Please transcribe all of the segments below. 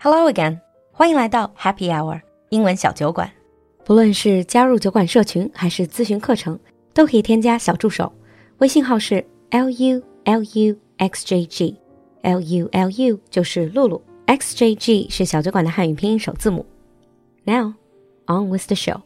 Hello again，欢迎来到 Happy Hour 英文小酒馆。不论是加入酒馆社群还是咨询课程，都可以添加小助手，微信号是 l u l u x j g，l u l u 就是露露，x j g 是小酒馆的汉语拼音首字母。Now on with the show.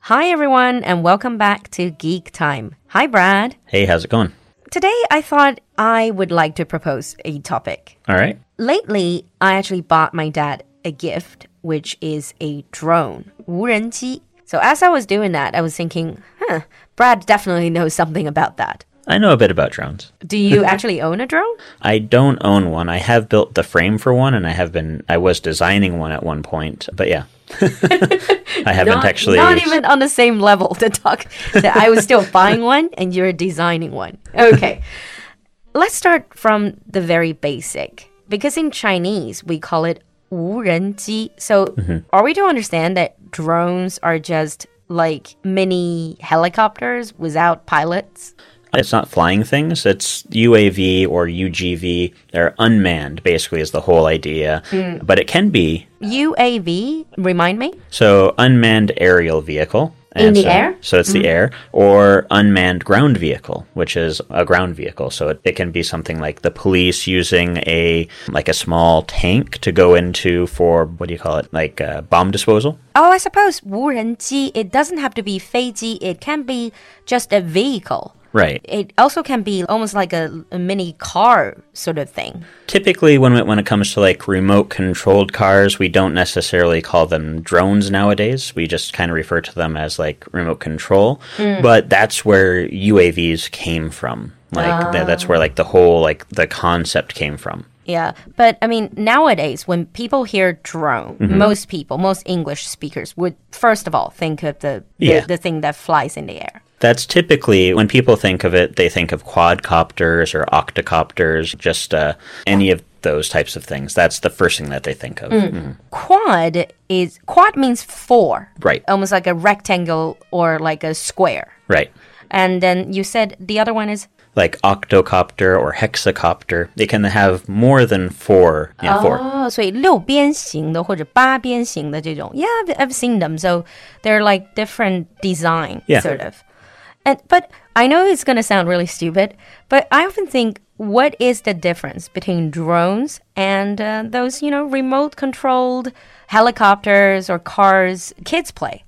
Hi everyone, and welcome back to Geek Time. Hi Brad. Hey, how's it going? Today I thought I would like to propose a topic. All right. Lately, I actually bought my dad a gift, which is a drone, 无人机. So as I was doing that, I was thinking, huh, Brad definitely knows something about that. I know a bit about drones. Do you actually own a drone? I don't own one. I have built the frame for one and I have been I was designing one at one point. But yeah. I haven't not, actually not even on the same level to talk that I was still buying one and you're designing one. Okay. Let's start from the very basic. Because in Chinese we call it 无人机. So are we to understand that drones are just like mini helicopters without pilots? It's not flying things. It's UAV or UGV. They're unmanned, basically, is the whole idea. But it can be UAV, remind me? so unmanned aerial vehicle. In And the so, air? So it's the air, or unmanned ground vehicle, which is a ground vehicle. So it, it can be something like the police using a like a small tank to go into for what do you call it, like uh, bomb disposal. Oh, I suppose 无人机, it doesn't have to be 飞机, it can be just a vehicle. Right. It also can be almost like a, a mini car sort of thing. Typically, when it, when it comes to like remote controlled cars, we don't necessarily call them drones nowadays. We just kind of refer to them as like remote control. Mm. But that's where UAVs came from. Like tha- ah. that's where like the whole like the concept came from. Yeah. But I mean, nowadays, when people hear drone, mm-hmm. most people, most English speakers would first of all think of the, the, Yeah. the thing that flies in the air. That's typically when people think of it, they think of quadcopters or octocopters, just uh, any of those types of things. That's the first thing that they think of. Mhm. Quad is, quad means four. Right. Almost like a rectangle or like a square. Right. And then you said the other one is Like octocopter or hexacopter, they can have more than four. Yeah, four. 哦，所以六边形的或者八边形的这种，Yeah, I've, I've seen them. So they're like different design, Yeah. sort of. And but I know it's gonna sound really stupid, but I often think, what is the difference between drones and uh, those, you know, remote controlled helicopters or cars kids play?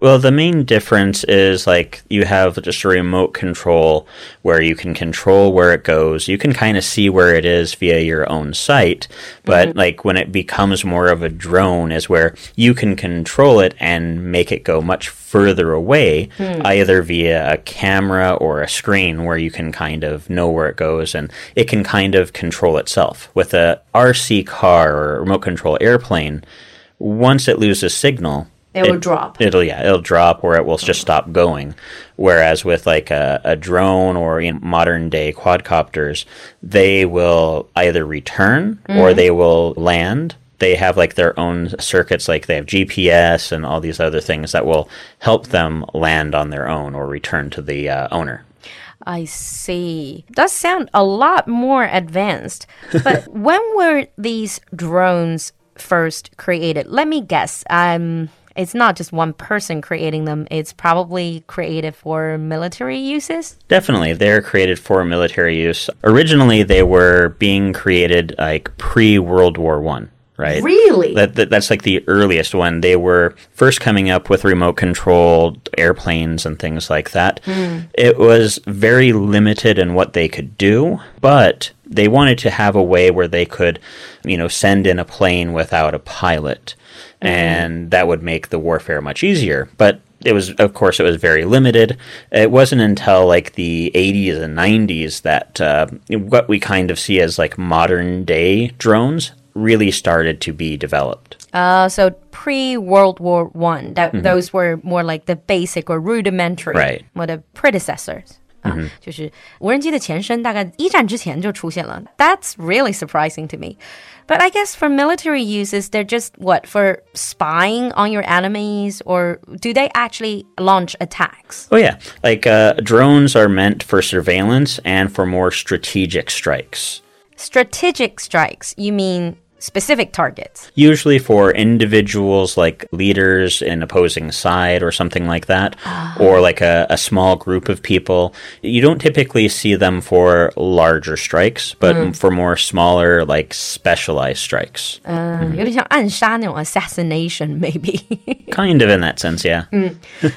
Well, the main difference is like you have just a remote control where you can control where it goes. You can kind of see where it is via your own sight, but mm-hmm. like when it becomes more of a drone is where you can control it and make it go much further away, hmm. either via a camera or a screen where you can kind of know where it goes and it can kind of control itself. With a RC car or a remote control airplane, once it loses signal, It will drop. It'll yeah, it'll drop or it will just stop going. Whereas with like a, a drone or you know, modern day quadcopters, they will either return or they will land. They have like their own circuits, like they have GPS and all these other things that will help them land on their own or return to the uh, owner. I see. Does sound a lot more advanced. But when were these drones first created? Let me guess. Um, it's not just one person creating them. It's probably created for military uses. Definitely, they're created for military use. Originally, they were being created like pre World War One, right? Really? That, that that's like the earliest one. They were first coming up with remote controlled airplanes and things like that. Hmm. It was very limited in what they could do, but they wanted to have a way where they could, you know, send in a plane without a pilot, and that would make the warfare much easier. But it was of course it was very limited it wasn't until like the 80s and 90s that uh, what we kind of see as like modern day drones really started to be developed Uh, so pre World War One, that those were more like the basic or rudimentary, Right. What the predecessors. 啊，就是无人机的前身大概一战之前就出现了。That's really surprising to me. But I guess for military uses, they're just what for spying on your enemies, or do they actually launch attacks? oh yeah like uh, drones are meant for surveillance and for more strategic strikes Strategic strikes. You mean specific targets. Usually for individuals like leaders in opposing side or something like that, or like a, a small group of people. You don't typically see them for larger strikes, but for more smaller, like specialized strikes. 嗯、有点像暗杀那种 assassination maybe. Kind of in that sense, yeah.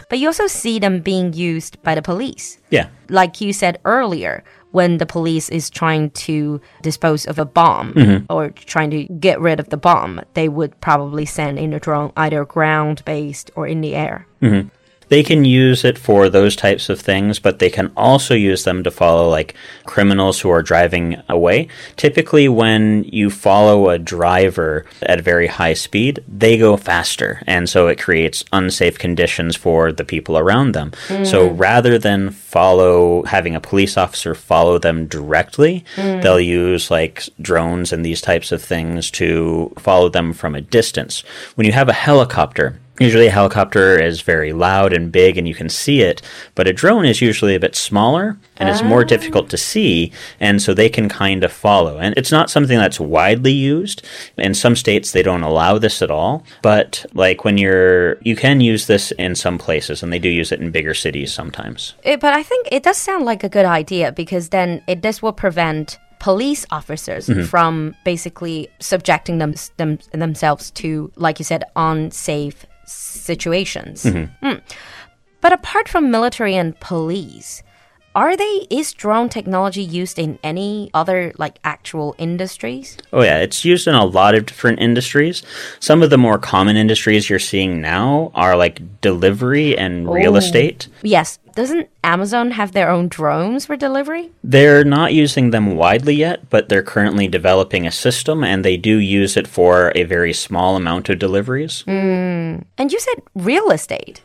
but you also see them being used by the police. Yeah. like you said earlier, when the police is trying to dispose of a bomb mm-hmm. or trying to get rid of the bomb, they would probably send in a drone either ground based or in the air. Mm-hmm. They can use it for those types of things, but they can also use them to follow like criminals who are driving away. Typically, when you follow a driver at very high speed, they go faster, and so it creates unsafe conditions for the people around them. So hmm. rather than follow having a police officer follow them directly, hmm. they'll use like drones and these types of things to follow them from a distance. When you have a helicopter, Usually, a helicopter is very loud and big, and you can see it, but a drone is usually a bit smaller and it's more ah. difficult to see, and so they can kind of follow. And it's not something that's widely used. In some states, they don't allow this at all, but like when you're, you can use this in some places, and they do use it in bigger cities sometimes. It- but I think it does sound like a good idea because then it this will prevent police officers mm-hmm. from basically subjecting them, them themselves to, like you said, unsafe situations. Mm. But apart from military and police, are they is drone technology used in any other like actual industries? Oh, yeah, it's used in a lot of different industries. Some of the more common industries you're seeing now are like delivery and real Oh. estate. Yes. Doesn't Amazon have their own drones for delivery? They're not using them widely yet, but they're currently developing a system and they do use it for a very small amount of deliveries. Hmm. And you said real estate.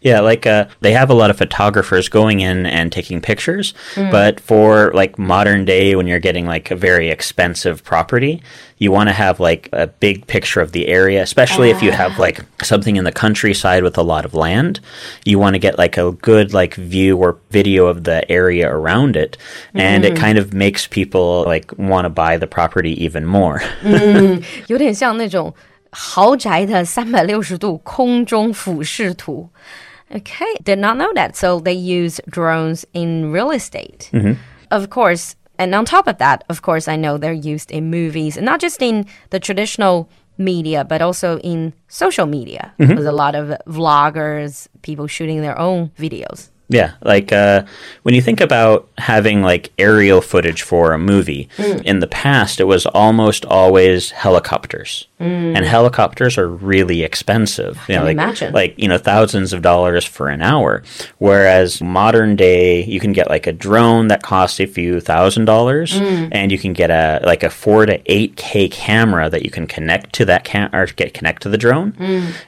Yeah, like uh, they have a lot of photographers going in and taking pictures, but for like modern day, when you're getting like a very expensive property, you want to have like a big picture of the area, especially if you have like something in the countryside with a lot of land. You want to get like a good like view or video of the area around it, and it kind of makes people like want to buy the property even more. 有点像那种 豪宅的三百六十度空中俯视图。Okay, did not know that. So they use drones in real estate. Of course, and on top of that, of course, I know they're used in movies, and not just in the traditional media, but also in social media. There's a lot of vloggers, people shooting their own videos. Yeah, like uh, when you think about having like aerial footage for a movie, hmm. in the past it was almost always helicopters, hmm. and helicopters are really expensive. You know, like imagine. like you know thousands of dollars for an hour. Whereas modern day, you can get like a drone that costs a few thousand dollars, hmm. and you can get a like a four to eight k camera that you can connect to that cam or get connect to the drone,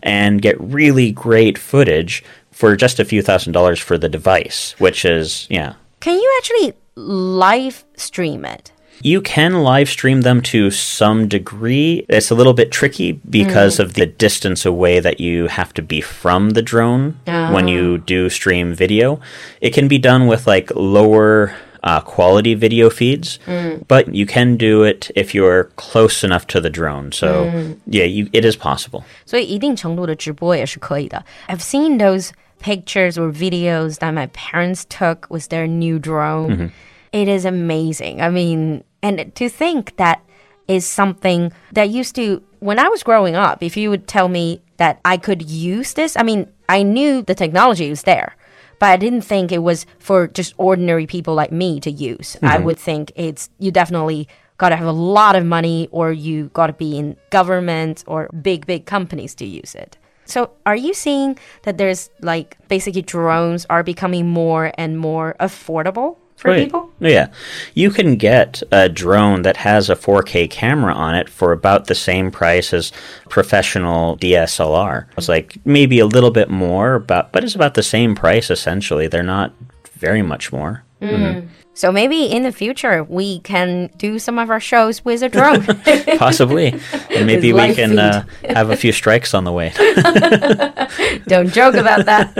and get really great footage for just a few thousand dollars for the device, which is, yeah. Can you actually live stream it? You can live stream them to some degree. It's a little bit tricky because of the distance away that you have to be from the drone when you do stream video. It can be done with like lower uh, quality video feeds, but you can do it if you're close enough to the drone. So, yeah, you, it is possible. 所以一定程度的直播也是可以的。I've seen those pictures or videos that my parents took with their new drone. Mm-hmm. It is amazing. I mean, and to think that is something that used to when I was growing up, if you would tell me that I could use this, I mean, I knew the technology was there. But I didn't think it was for just ordinary people like me to use. I mm-hmm. would think it's you definitely got to have a lot of money or you got to be in government or big big companies to use it. So are you seeing that there's like basically drones are becoming more and more affordable for Right. people? Oh, Yeah. You can get a drone that has a 4K camera on it for about the same price as professional DSLR. It's like maybe a little bit more, but but it's about the same price essentially. They're not very much more. Mm. Mm-hmm. So maybe in the future we can do some of our shows with a drone. Possibly. And maybe we can uh, have a few strikes on the way. Don't joke about that.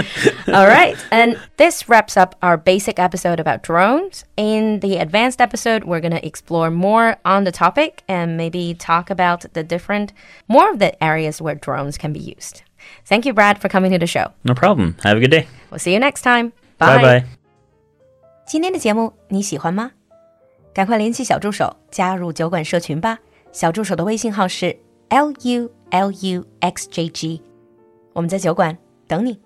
All right. And this wraps up our basic episode about drones. In the advanced episode, we're going to explore more on the topic and maybe talk about the different, more of the areas where drones can be used. Thank you, Brad, for coming to the show. No problem. Have a good day. We'll see you next time. Bye bye. 今天的节目你喜欢吗？赶快联系小助手加入酒馆社群吧。小助手的微信号是 l u l u x j g，我们在酒馆等你。